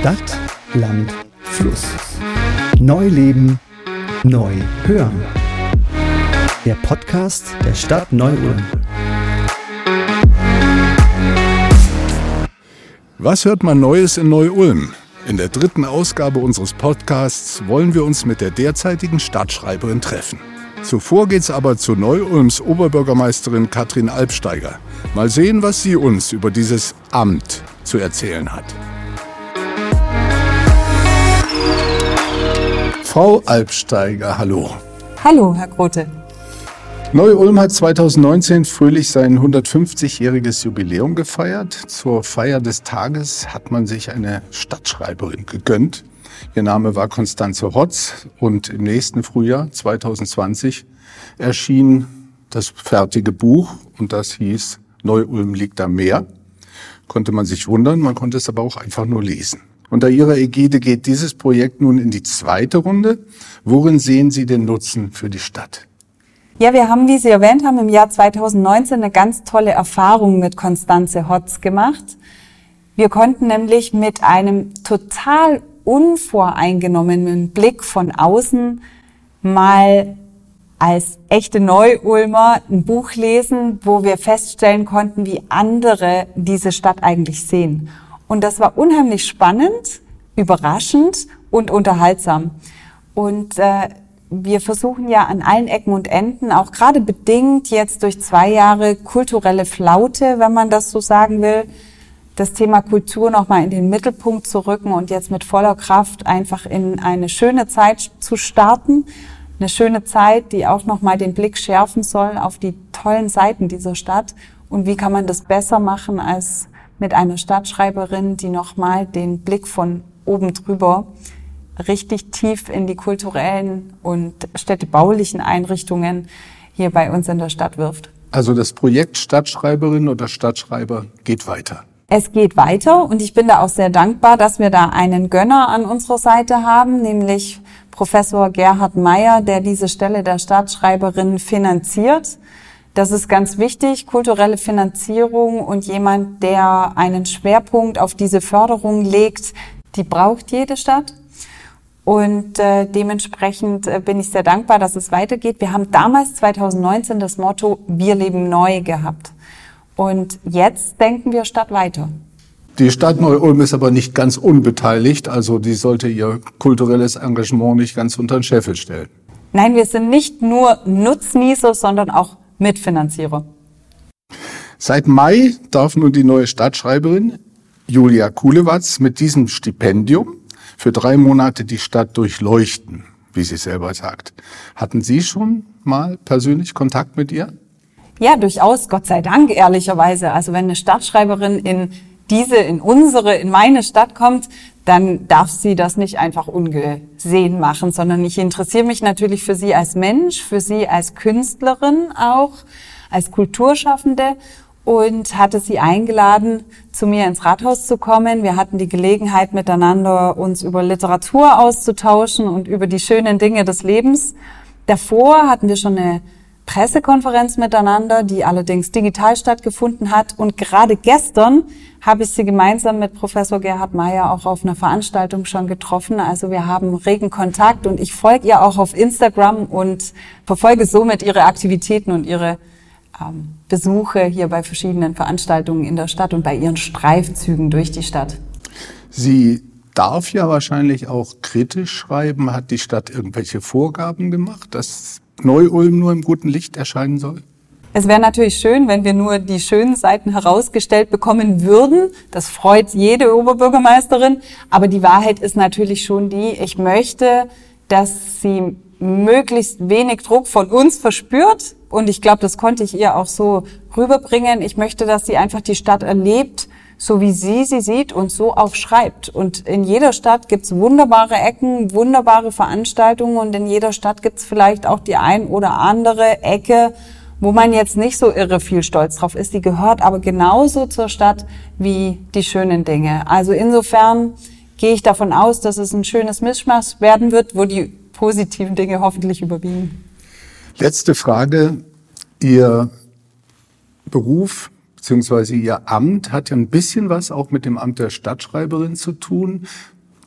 Stadt, Land, Fluss. Neu leben, neu hören. Der Podcast der Stadt Neu-Ulm. Was hört man Neues in Neu-Ulm? In der dritten Ausgabe unseres Podcasts wollen wir uns mit der derzeitigen Stadtschreiberin treffen. Zuvor geht's aber zu Neu-Ulms Oberbürgermeisterin Katrin Albsteiger. Mal sehen, was sie uns über dieses Amt zu erzählen hat. Frau Albsteiger, hallo. Hallo, Herr Grote. Neu-Ulm hat 2019 fröhlich sein 150-jähriges Jubiläum gefeiert. Zur Feier des Tages hat man sich eine Stadtschreiberin gegönnt. Ihr Name war Konstanze Hotz und im nächsten Frühjahr 2020 erschien das fertige Buch und das hieß Neu-Ulm liegt am Meer. Konnte man sich wundern, man konnte es aber auch einfach nur lesen. Unter Ihrer Ägide geht dieses Projekt nun in die zweite Runde. Worin sehen Sie den Nutzen für die Stadt? Ja, wir haben, wie Sie erwähnt haben, im Jahr 2019 eine ganz tolle Erfahrung mit Konstanze Hotz gemacht. Wir konnten nämlich mit einem total unvoreingenommenen Blick von außen mal als echte Neu-Ulmer ein Buch lesen, wo wir feststellen konnten, wie andere diese Stadt eigentlich sehen. Und das war unheimlich spannend, überraschend und unterhaltsam. Und äh, wir versuchen ja an allen Ecken und Enden, auch gerade bedingt jetzt durch zwei Jahre kulturelle Flaute, wenn man das so sagen will, das Thema Kultur nochmal in den Mittelpunkt zu rücken und jetzt mit voller Kraft einfach in eine schöne Zeit zu starten. Eine schöne Zeit, die auch nochmal den Blick schärfen soll auf die tollen Seiten dieser Stadt. Und wie kann man das besser machen als mit einer Stadtschreiberin, die nochmal den Blick von oben drüber richtig tief in die kulturellen und städtebaulichen Einrichtungen hier bei uns in der Stadt wirft. Also das Projekt Stadtschreiberin oder Stadtschreiber geht weiter. Es geht weiter und ich bin da auch sehr dankbar, dass wir da einen Gönner an unserer Seite haben, nämlich Professor Gerhard Meyer, der diese Stelle der Staatsschreiberin finanziert. Das ist ganz wichtig, kulturelle Finanzierung und jemand, der einen Schwerpunkt auf diese Förderung legt, die braucht jede Stadt. Und äh, dementsprechend äh, bin ich sehr dankbar, dass es weitergeht. Wir haben damals 2019 das Motto Wir leben neu gehabt. Und jetzt denken wir Stadt weiter. Die Stadt Neu-Ulm ist aber nicht ganz unbeteiligt, also die sollte ihr kulturelles Engagement nicht ganz unter den Scheffel stellen. Nein, wir sind nicht nur Nutznießer, sondern auch Mitfinanzierer. Seit Mai darf nun die neue Stadtschreiberin Julia Kulewatz mit diesem Stipendium für drei Monate die Stadt durchleuchten, wie sie selber sagt. Hatten Sie schon mal persönlich Kontakt mit ihr? Ja, durchaus, Gott sei Dank, ehrlicherweise. Also wenn eine Stadtschreiberin in diese, in unsere, in meine Stadt kommt, dann darf sie das nicht einfach ungesehen machen, sondern ich interessiere mich natürlich für sie als Mensch, für sie als Künstlerin auch, als Kulturschaffende und hatte sie eingeladen, zu mir ins Rathaus zu kommen. Wir hatten die Gelegenheit, miteinander uns über Literatur auszutauschen und über die schönen Dinge des Lebens. Davor hatten wir schon eine Pressekonferenz miteinander, die allerdings digital stattgefunden hat. Und gerade gestern habe ich sie gemeinsam mit Professor Gerhard Meyer auch auf einer Veranstaltung schon getroffen. Also wir haben regen Kontakt und ich folge ihr auch auf Instagram und verfolge somit ihre Aktivitäten und ihre ähm, Besuche hier bei verschiedenen Veranstaltungen in der Stadt und bei ihren Streifzügen durch die Stadt. Sie darf ja wahrscheinlich auch kritisch schreiben. Hat die Stadt irgendwelche Vorgaben gemacht, dass Neu-Ulm nur im guten Licht erscheinen soll? Es wäre natürlich schön, wenn wir nur die schönen Seiten herausgestellt bekommen würden. Das freut jede Oberbürgermeisterin. Aber die Wahrheit ist natürlich schon die, ich möchte, dass sie möglichst wenig Druck von uns verspürt. Und ich glaube, das konnte ich ihr auch so rüberbringen. Ich möchte, dass sie einfach die Stadt erlebt, so wie sie sie sieht und so auch schreibt. Und in jeder Stadt gibt's wunderbare Ecken, wunderbare Veranstaltungen und in jeder Stadt gibt's vielleicht auch die ein oder andere Ecke, wo man jetzt nicht so irre viel stolz drauf ist. Die gehört aber genauso zur Stadt wie die schönen Dinge. Also insofern gehe ich davon aus, dass es ein schönes Mischmasch werden wird, wo die positiven Dinge hoffentlich überwiegen. Letzte Frage. Ihr Beruf beziehungsweise Ihr Amt hat ja ein bisschen was auch mit dem Amt der Stadtschreiberin zu tun.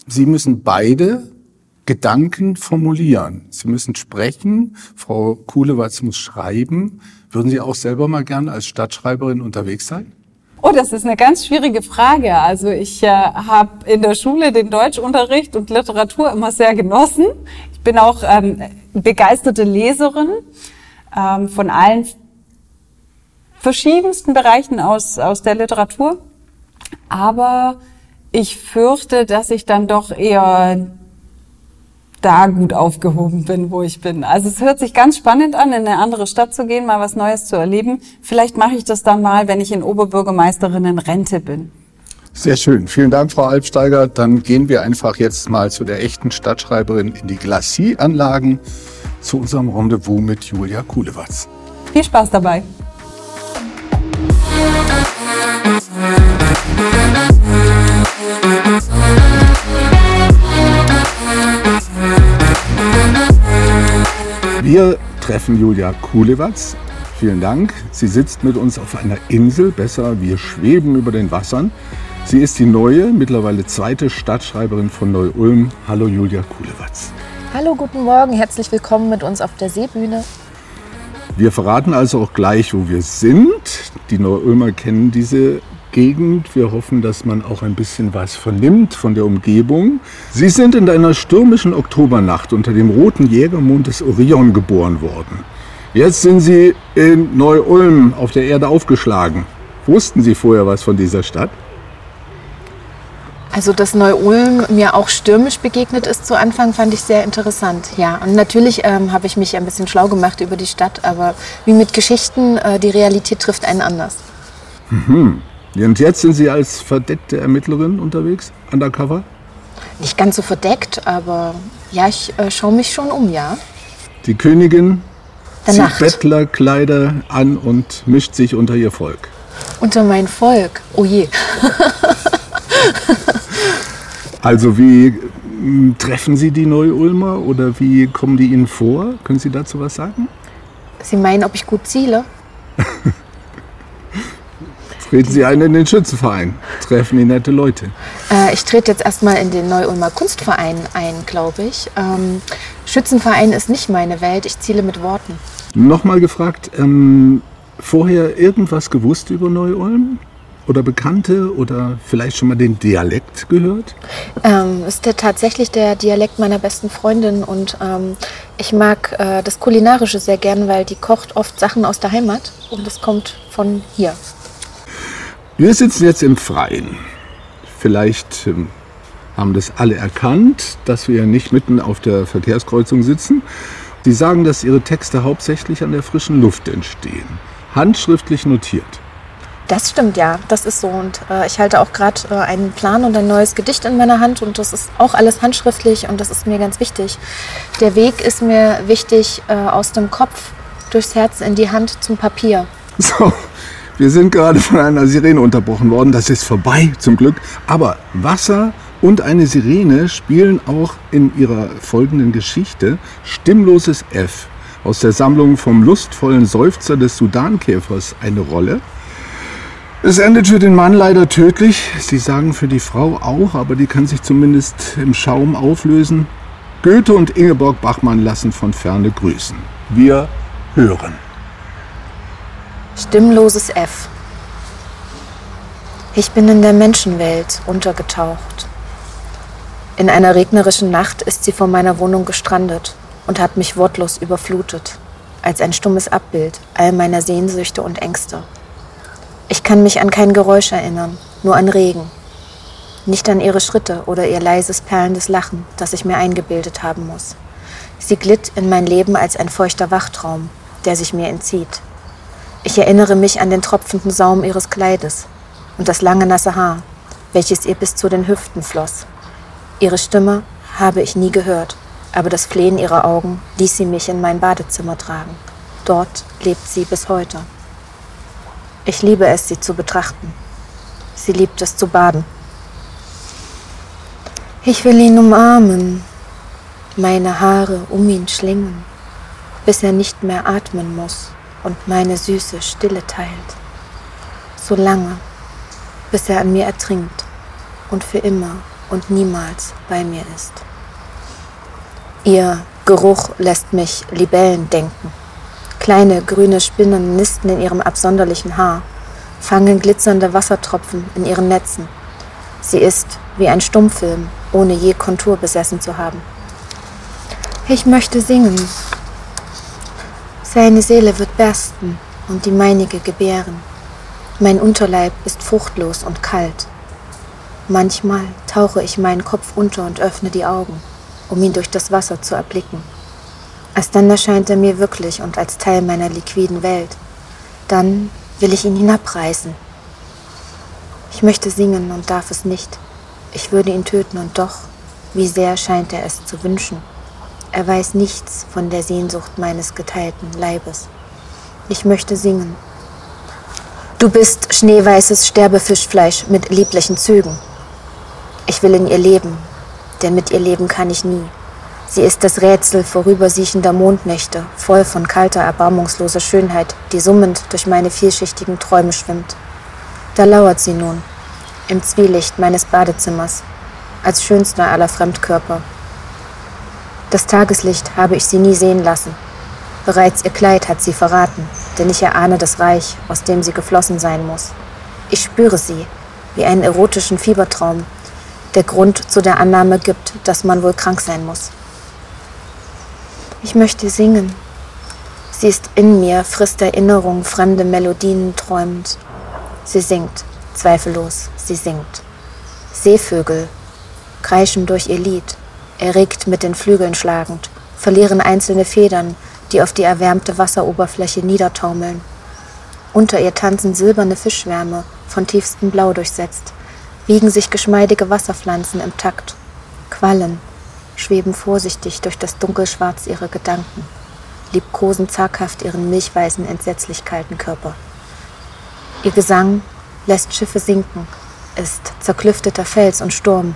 Sie müssen beide Gedanken formulieren. Sie müssen sprechen. Frau Kuhlewatz muss schreiben. Würden Sie auch selber mal gern als Stadtschreiberin unterwegs sein? Oh, das ist eine ganz schwierige Frage. Also ich äh, habe in der Schule den Deutschunterricht und Literatur immer sehr genossen. Ich bin auch ähm, begeisterte Leserin ähm, von allen verschiedensten Bereichen aus, aus der Literatur. Aber ich fürchte, dass ich dann doch eher da gut aufgehoben bin, wo ich bin. Also es hört sich ganz spannend an, in eine andere Stadt zu gehen, mal was Neues zu erleben. Vielleicht mache ich das dann mal, wenn ich in Oberbürgermeisterin Rente bin. Sehr schön. Vielen Dank, Frau Albsteiger. Dann gehen wir einfach jetzt mal zu der echten Stadtschreiberin in die Glacis-Anlagen, zu unserem Rendezvous mit Julia Kulewatz. Viel Spaß dabei. Wir treffen Julia Kulewatz. Vielen Dank. Sie sitzt mit uns auf einer Insel, besser, wir schweben über den Wassern. Sie ist die neue, mittlerweile zweite Stadtschreiberin von Neu-Ulm. Hallo Julia Kulewatz. Hallo, guten Morgen, herzlich willkommen mit uns auf der Seebühne. Wir verraten also auch gleich, wo wir sind. Die Neu-Ulmer kennen diese Gegend. Wir hoffen, dass man auch ein bisschen was vernimmt von der Umgebung. Sie sind in einer stürmischen Oktobernacht unter dem roten Jägermond des Orion geboren worden. Jetzt sind Sie in Neu-Ulm auf der Erde aufgeschlagen. Wussten Sie vorher was von dieser Stadt? Also, dass Neu-Ulm mir auch stürmisch begegnet ist zu Anfang, fand ich sehr interessant. Ja, und natürlich ähm, habe ich mich ein bisschen schlau gemacht über die Stadt, aber wie mit Geschichten, äh, die Realität trifft einen anders. Mhm. Und jetzt sind Sie als verdeckte Ermittlerin unterwegs, undercover? Nicht ganz so verdeckt, aber ja, ich äh, schaue mich schon um, ja. Die Königin Der zieht Nacht. Bettlerkleider an und mischt sich unter ihr Volk. Unter mein Volk. Oh je. Also wie m, treffen Sie die Neu-Ulmer oder wie kommen die Ihnen vor? Können Sie dazu was sagen? Sie meinen, ob ich gut ziele? Treten Sie ein in den Schützenverein, treffen die nette Leute. Äh, ich trete jetzt erstmal in den Neu-Ulmer Kunstverein ein, glaube ich. Ähm, Schützenverein ist nicht meine Welt, ich ziele mit Worten. Nochmal gefragt, ähm, vorher irgendwas gewusst über Neu-Ulm? Oder Bekannte oder vielleicht schon mal den Dialekt gehört? Ähm, ist der tatsächlich der Dialekt meiner besten Freundin und ähm, ich mag äh, das Kulinarische sehr gern, weil die kocht oft Sachen aus der Heimat und das kommt von hier. Wir sitzen jetzt im Freien. Vielleicht ähm, haben das alle erkannt, dass wir nicht mitten auf der Verkehrskreuzung sitzen. Sie sagen, dass Ihre Texte hauptsächlich an der frischen Luft entstehen. Handschriftlich notiert. Das stimmt ja, das ist so und äh, ich halte auch gerade äh, einen Plan und ein neues Gedicht in meiner Hand und das ist auch alles handschriftlich und das ist mir ganz wichtig. Der Weg ist mir wichtig äh, aus dem Kopf durchs Herz in die Hand zum Papier. So, wir sind gerade von einer Sirene unterbrochen worden. Das ist vorbei, zum Glück. Aber Wasser und eine Sirene spielen auch in ihrer folgenden Geschichte Stimmloses F aus der Sammlung vom lustvollen Seufzer des Sudankäfers eine Rolle. Es endet für den Mann leider tödlich. Sie sagen für die Frau auch, aber die kann sich zumindest im Schaum auflösen. Goethe und Ingeborg Bachmann lassen von ferne grüßen. Wir hören. Stimmloses F. Ich bin in der Menschenwelt untergetaucht. In einer regnerischen Nacht ist sie vor meiner Wohnung gestrandet und hat mich wortlos überflutet, als ein stummes Abbild all meiner Sehnsüchte und Ängste. Ich kann mich an kein Geräusch erinnern, nur an Regen. Nicht an ihre Schritte oder ihr leises, perlendes Lachen, das ich mir eingebildet haben muss. Sie glitt in mein Leben als ein feuchter Wachtraum, der sich mir entzieht. Ich erinnere mich an den tropfenden Saum ihres Kleides und das lange nasse Haar, welches ihr bis zu den Hüften floss. Ihre Stimme habe ich nie gehört, aber das Flehen ihrer Augen ließ sie mich in mein Badezimmer tragen. Dort lebt sie bis heute. Ich liebe es, sie zu betrachten. Sie liebt es zu baden. Ich will ihn umarmen, meine Haare um ihn schlingen, bis er nicht mehr atmen muss und meine süße Stille teilt. So lange, bis er an mir ertrinkt und für immer und niemals bei mir ist. Ihr Geruch lässt mich Libellen denken. Kleine grüne Spinnen nisten in ihrem absonderlichen Haar, fangen glitzernde Wassertropfen in ihren Netzen. Sie ist wie ein Stummfilm, ohne je Kontur besessen zu haben. Ich möchte singen. Seine Seele wird bersten und die meinige gebären. Mein Unterleib ist fruchtlos und kalt. Manchmal tauche ich meinen Kopf unter und öffne die Augen, um ihn durch das Wasser zu erblicken. Erst dann erscheint er mir wirklich und als Teil meiner liquiden Welt. Dann will ich ihn hinabreißen. Ich möchte singen und darf es nicht. Ich würde ihn töten und doch, wie sehr scheint er es zu wünschen. Er weiß nichts von der Sehnsucht meines geteilten Leibes. Ich möchte singen. Du bist schneeweißes Sterbefischfleisch mit lieblichen Zügen. Ich will in ihr leben, denn mit ihr leben kann ich nie. Sie ist das Rätsel vorübersiechender Mondnächte, voll von kalter, erbarmungsloser Schönheit, die summend durch meine vielschichtigen Träume schwimmt. Da lauert sie nun, im Zwielicht meines Badezimmers, als schönster aller Fremdkörper. Das Tageslicht habe ich sie nie sehen lassen. Bereits ihr Kleid hat sie verraten, denn ich erahne das Reich, aus dem sie geflossen sein muss. Ich spüre sie, wie einen erotischen Fiebertraum, der Grund zu der Annahme gibt, dass man wohl krank sein muss. Ich möchte singen. Sie ist in mir, frisst Erinnerung, fremde Melodien träumend. Sie singt, zweifellos, sie singt. Seevögel kreischen durch ihr Lied, erregt mit den Flügeln schlagend, verlieren einzelne Federn, die auf die erwärmte Wasseroberfläche niedertaumeln. Unter ihr tanzen silberne Fischschwärme, von tiefstem Blau durchsetzt, wiegen sich geschmeidige Wasserpflanzen im Takt, Quallen, schweben vorsichtig durch das Dunkelschwarz ihrer Gedanken, liebkosen zaghaft ihren milchweißen, entsetzlich kalten Körper. Ihr Gesang lässt Schiffe sinken, ist zerklüfteter Fels und Sturm,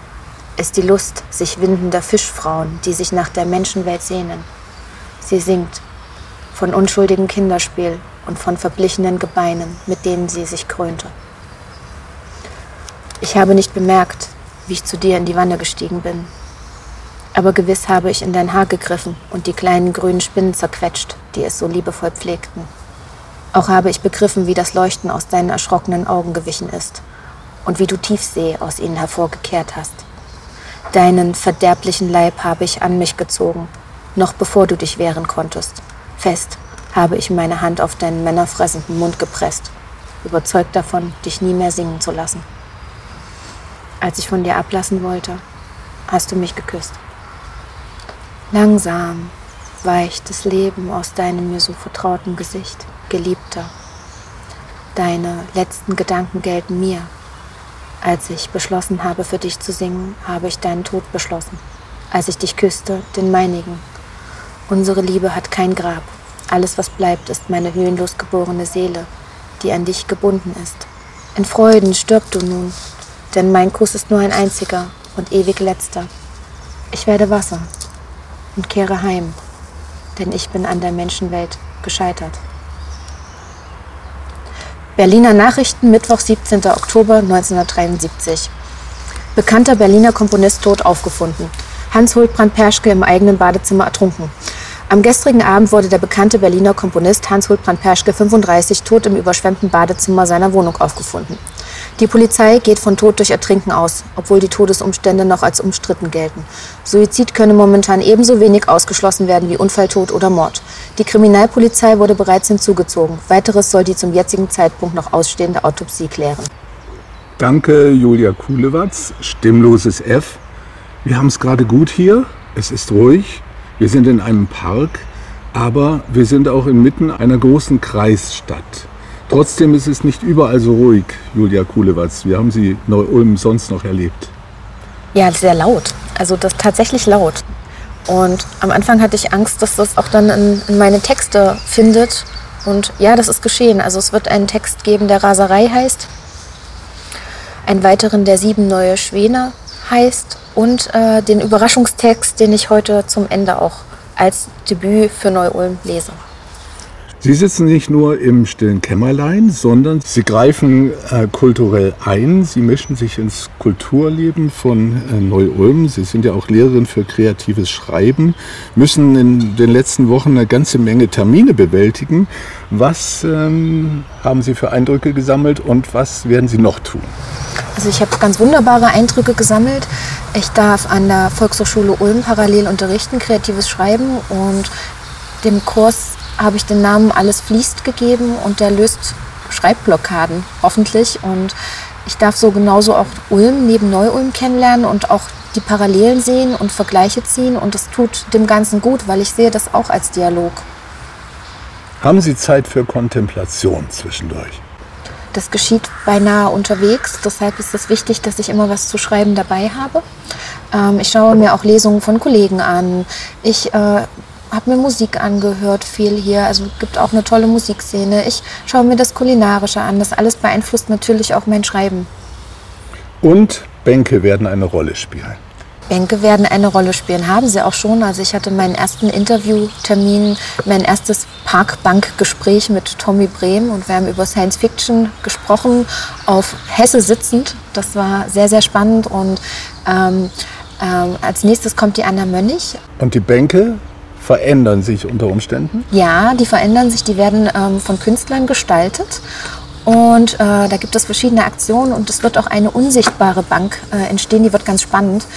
ist die Lust sich windender Fischfrauen, die sich nach der Menschenwelt sehnen. Sie singt von unschuldigem Kinderspiel und von verblichenen Gebeinen, mit denen sie sich krönte. Ich habe nicht bemerkt, wie ich zu dir in die Wanne gestiegen bin, aber gewiss habe ich in dein Haar gegriffen und die kleinen grünen Spinnen zerquetscht, die es so liebevoll pflegten. Auch habe ich begriffen, wie das Leuchten aus deinen erschrockenen Augen gewichen ist und wie du Tiefsee aus ihnen hervorgekehrt hast. Deinen verderblichen Leib habe ich an mich gezogen, noch bevor du dich wehren konntest. Fest habe ich meine Hand auf deinen männerfressenden Mund gepresst, überzeugt davon, dich nie mehr singen zu lassen. Als ich von dir ablassen wollte, hast du mich geküsst. Langsam weicht das Leben aus deinem mir so vertrauten Gesicht, Geliebter. Deine letzten Gedanken gelten mir. Als ich beschlossen habe, für dich zu singen, habe ich deinen Tod beschlossen. Als ich dich küsste, den meinigen. Unsere Liebe hat kein Grab. Alles, was bleibt, ist meine höhenlos geborene Seele, die an dich gebunden ist. In Freuden stirb du nun, denn mein Kuss ist nur ein einziger und ewig letzter. Ich werde Wasser, und kehre heim, denn ich bin an der Menschenwelt gescheitert. Berliner Nachrichten, Mittwoch, 17. Oktober 1973. Bekannter Berliner Komponist tot aufgefunden. Hans Huldbrand Perschke im eigenen Badezimmer ertrunken. Am gestrigen Abend wurde der bekannte Berliner Komponist Hans Huldbrand Perschke 35 tot im überschwemmten Badezimmer seiner Wohnung aufgefunden. Die Polizei geht von Tod durch Ertrinken aus, obwohl die Todesumstände noch als umstritten gelten. Suizid könne momentan ebenso wenig ausgeschlossen werden wie Unfalltod oder Mord. Die Kriminalpolizei wurde bereits hinzugezogen. Weiteres soll die zum jetzigen Zeitpunkt noch ausstehende Autopsie klären. Danke, Julia Kulewatz. Stimmloses F. Wir haben es gerade gut hier. Es ist ruhig. Wir sind in einem Park, aber wir sind auch inmitten einer großen Kreisstadt. Trotzdem ist es nicht überall so ruhig, Julia Kulewatz. Wie haben Sie Neu-Ulm sonst noch erlebt? Ja, sehr laut. Also das tatsächlich laut. Und am Anfang hatte ich Angst, dass das auch dann in, in meine Texte findet. Und ja, das ist geschehen. Also es wird einen Text geben, der Raserei heißt. Einen weiteren, der Sieben neue Schwäne heißt. Und äh, den Überraschungstext, den ich heute zum Ende auch als Debüt für Neu-Ulm lese. Sie sitzen nicht nur im stillen Kämmerlein, sondern Sie greifen äh, kulturell ein. Sie mischen sich ins Kulturleben von äh, Neu-Ulm. Sie sind ja auch Lehrerin für kreatives Schreiben, müssen in den letzten Wochen eine ganze Menge Termine bewältigen. Was ähm, haben Sie für Eindrücke gesammelt und was werden Sie noch tun? Also ich habe ganz wunderbare Eindrücke gesammelt. Ich darf an der Volkshochschule Ulm parallel unterrichten, kreatives Schreiben und dem Kurs habe ich den Namen Alles fließt gegeben und der löst Schreibblockaden, hoffentlich. Und ich darf so genauso auch Ulm neben Neu-Ulm kennenlernen und auch die Parallelen sehen und Vergleiche ziehen. Und das tut dem Ganzen gut, weil ich sehe das auch als Dialog. Haben Sie Zeit für Kontemplation zwischendurch? Das geschieht beinahe unterwegs. Deshalb ist es wichtig, dass ich immer was zu schreiben dabei habe. Ähm, ich schaue mir auch Lesungen von Kollegen an. Ich äh, habe mir Musik angehört, viel hier. Also gibt auch eine tolle Musikszene. Ich schaue mir das Kulinarische an. Das alles beeinflusst natürlich auch mein Schreiben. Und Bänke werden eine Rolle spielen. Bänke werden eine Rolle spielen, haben sie auch schon. Also ich hatte meinen ersten Interviewtermin, mein erstes Parkbankgespräch mit Tommy Brehm und wir haben über Science Fiction gesprochen, auf Hesse sitzend. Das war sehr, sehr spannend und ähm, ähm, als nächstes kommt die Anna Mönnig. Und die Bänke verändern sich unter Umständen? Ja, die verändern sich, die werden ähm, von Künstlern gestaltet. Und äh, da gibt es verschiedene Aktionen und es wird auch eine unsichtbare Bank äh, entstehen, die wird ganz spannend.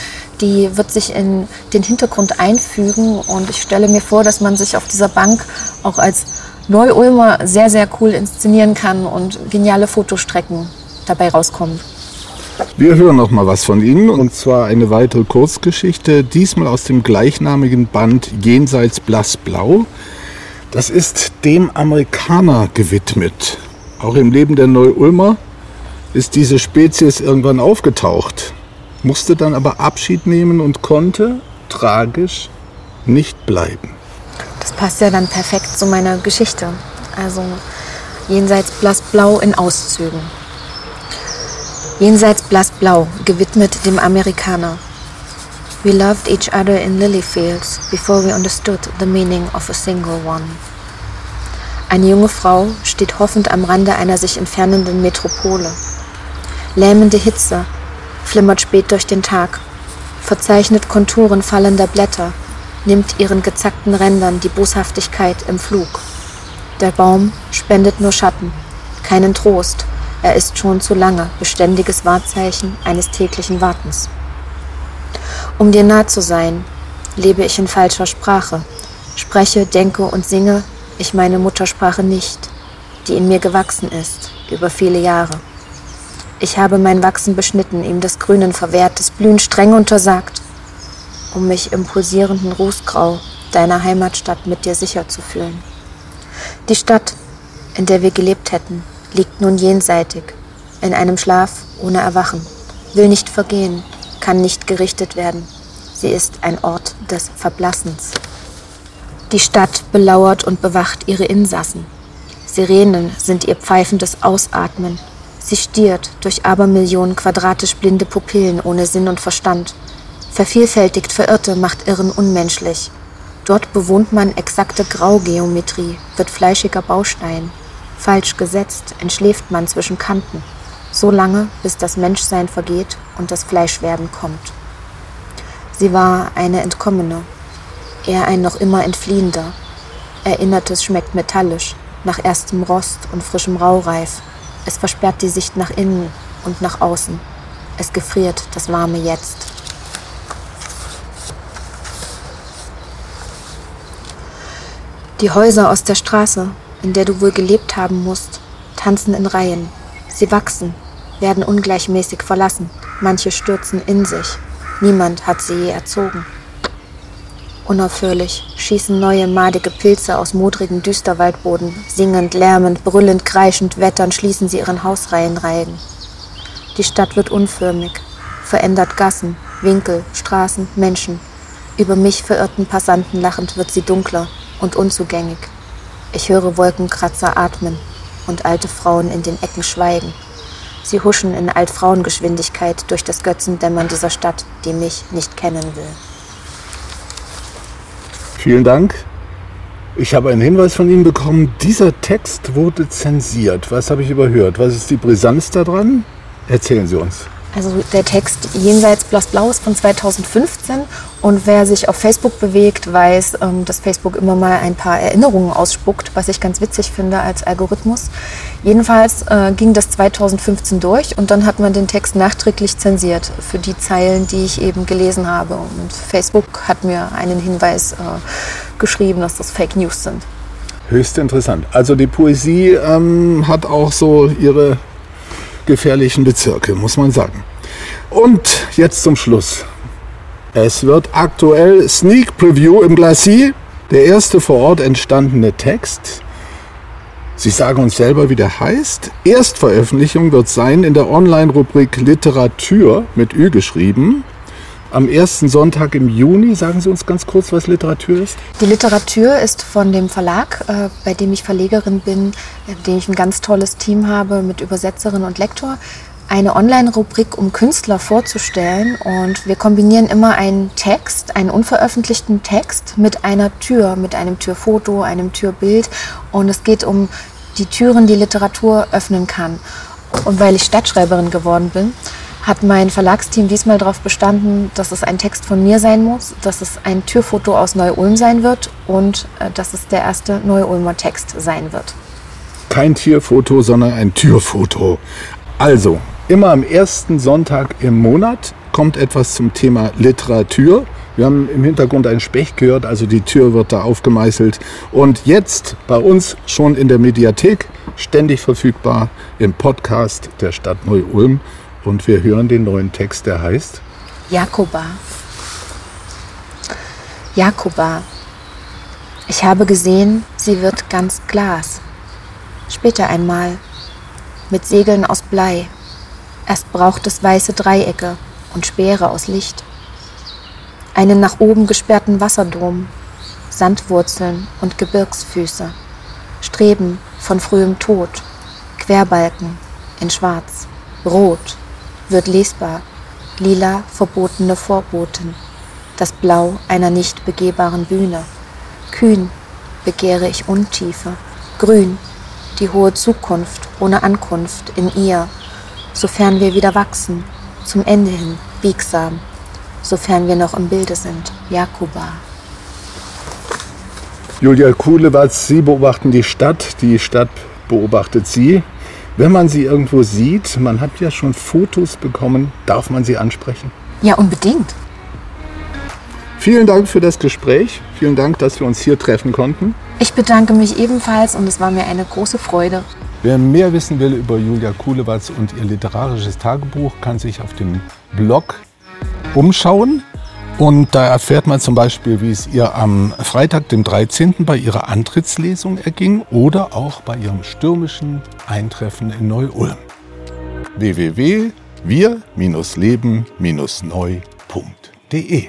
Die wird sich in den Hintergrund einfügen und ich stelle mir vor, dass man sich auf dieser Bank auch als Neu-Ulmer sehr, sehr cool inszenieren kann und geniale Fotostrecken dabei rauskommen. Wir hören noch mal was von Ihnen und zwar eine weitere Kurzgeschichte, diesmal aus dem gleichnamigen Band Jenseits Blassblau. Das ist dem Amerikaner gewidmet. Auch im Leben der Neu-Ulmer ist diese Spezies irgendwann aufgetaucht, musste dann aber Abschied nehmen und konnte tragisch nicht bleiben. Das passt ja dann perfekt zu meiner Geschichte. Also jenseits blassblau in Auszügen. Jenseits blassblau, gewidmet dem Amerikaner. We loved each other in lily fields before we understood the meaning of a single one. Eine junge Frau steht hoffend am Rande einer sich entfernenden Metropole. Lähmende Hitze flimmert spät durch den Tag, verzeichnet Konturen fallender Blätter, nimmt ihren gezackten Rändern die Boshaftigkeit im Flug. Der Baum spendet nur Schatten, keinen Trost, er ist schon zu lange beständiges Wahrzeichen eines täglichen Wartens. Um dir nah zu sein, lebe ich in falscher Sprache, spreche, denke und singe ich meine Muttersprache nicht, die in mir gewachsen ist über viele Jahre. Ich habe mein Wachsen beschnitten, ihm das Grünen verwehrt, das Blühen streng untersagt, um mich im pulsierenden Rußgrau deiner Heimatstadt mit dir sicher zu fühlen. Die Stadt, in der wir gelebt hätten, liegt nun jenseitig, in einem Schlaf ohne Erwachen, will nicht vergehen, kann nicht gerichtet werden. Sie ist ein Ort des Verblassens. Die Stadt belauert und bewacht ihre Insassen. Sirenen sind ihr pfeifendes Ausatmen. Sie stiert durch Abermillionen quadratisch blinde Pupillen ohne Sinn und Verstand. Vervielfältigt Verirrte macht Irren unmenschlich. Dort bewohnt man exakte Graugeometrie, wird fleischiger Baustein, Falsch gesetzt entschläft man zwischen Kanten, so lange, bis das Menschsein vergeht und das Fleischwerden kommt. Sie war eine Entkommene, er ein noch immer Entfliehender. Erinnertes schmeckt metallisch, nach erstem Rost und frischem Raureif. Es versperrt die Sicht nach innen und nach außen. Es gefriert das warme Jetzt. Die Häuser aus der Straße in der du wohl gelebt haben musst, tanzen in Reihen. Sie wachsen, werden ungleichmäßig verlassen, manche stürzen in sich. Niemand hat sie je erzogen. Unaufhörlich schießen neue madige Pilze aus modrigen Düsterwaldboden. Singend, lärmend, brüllend, kreischend, wetternd schließen sie ihren Hausreihenreigen. Die Stadt wird unförmig, verändert Gassen, Winkel, Straßen, Menschen. Über mich verirrten Passanten lachend wird sie dunkler und unzugängig. Ich höre Wolkenkratzer atmen und alte Frauen in den Ecken schweigen. Sie huschen in Altfrauengeschwindigkeit durch das Götzendämmern dieser Stadt, die mich nicht kennen will. Vielen Dank. Ich habe einen Hinweis von Ihnen bekommen, dieser Text wurde zensiert. Was habe ich überhört? Was ist die Brisanz daran? Erzählen Sie uns. Also der Text Jenseits Blass-Blau ist von 2015 und wer sich auf Facebook bewegt, weiß, ähm, dass Facebook immer mal ein paar Erinnerungen ausspuckt, was ich ganz witzig finde als Algorithmus. Jedenfalls äh, ging das 2015 durch und dann hat man den Text nachträglich zensiert für die Zeilen, die ich eben gelesen habe. Und Facebook hat mir einen Hinweis äh, geschrieben, dass das Fake News sind. Höchst interessant. Also die Poesie ähm, hat auch so ihre gefährlichen Bezirke, muss man sagen. Und jetzt zum Schluss. Es wird aktuell Sneak Preview im Glacis, der erste vor Ort entstandene Text. Sie sagen uns selber, wie der heißt. Erstveröffentlichung wird sein in der Online-Rubrik Literatur mit Ü geschrieben am ersten Sonntag im Juni. Sagen Sie uns ganz kurz, was Literatur ist? Die Literatur ist von dem Verlag, äh, bei dem ich Verlegerin bin, in äh, dem ich ein ganz tolles Team habe mit Übersetzerin und Lektor, eine Online-Rubrik, um Künstler vorzustellen. Und wir kombinieren immer einen Text, einen unveröffentlichten Text mit einer Tür, mit einem Türfoto, einem Türbild. Und es geht um die Türen, die Literatur öffnen kann. Und weil ich Stadtschreiberin geworden bin, hat mein Verlagsteam diesmal darauf bestanden, dass es ein Text von mir sein muss, dass es ein Türfoto aus Neu-Ulm sein wird und äh, dass es der erste Neu-Ulmer Text sein wird. Kein Tierfoto, sondern ein Türfoto. Also, immer am ersten Sonntag im Monat kommt etwas zum Thema Literatur. Wir haben im Hintergrund einen Specht gehört, also die Tür wird da aufgemeißelt. Und jetzt bei uns schon in der Mediathek, ständig verfügbar im Podcast der Stadt Neu-Ulm. Und wir hören den neuen Text, der heißt Jakoba. Jakoba. Ich habe gesehen, sie wird ganz Glas. Später einmal. Mit Segeln aus Blei. Erst braucht es weiße Dreiecke und Speere aus Licht. Einen nach oben gesperrten Wasserdom. Sandwurzeln und Gebirgsfüße. Streben von frühem Tod. Querbalken in Schwarz. Rot wird lesbar, lila verbotene Vorboten, das Blau einer nicht begehbaren Bühne. Kühn begehre ich Untiefe, grün die hohe Zukunft ohne Ankunft in ihr, sofern wir wieder wachsen, zum Ende hin biegsam, sofern wir noch im Bilde sind, Jakuba. Julia Kuhlewatz, Sie beobachten die Stadt, die Stadt beobachtet Sie. Wenn man sie irgendwo sieht, man hat ja schon Fotos bekommen, darf man sie ansprechen? Ja, unbedingt. Vielen Dank für das Gespräch. Vielen Dank, dass wir uns hier treffen konnten. Ich bedanke mich ebenfalls und es war mir eine große Freude. Wer mehr wissen will über Julia Kulewatz und ihr literarisches Tagebuch, kann sich auf dem Blog umschauen. Und da erfährt man zum Beispiel, wie es ihr am Freitag, dem 13. bei ihrer Antrittslesung erging oder auch bei ihrem stürmischen Eintreffen in Neu-Ulm. www.wir-leben-neu.de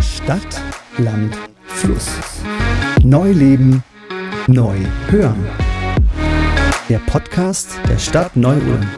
Stadt, Land, Fluss. Neu leben, neu hören. Der Podcast der Stadt Neu-Ulm.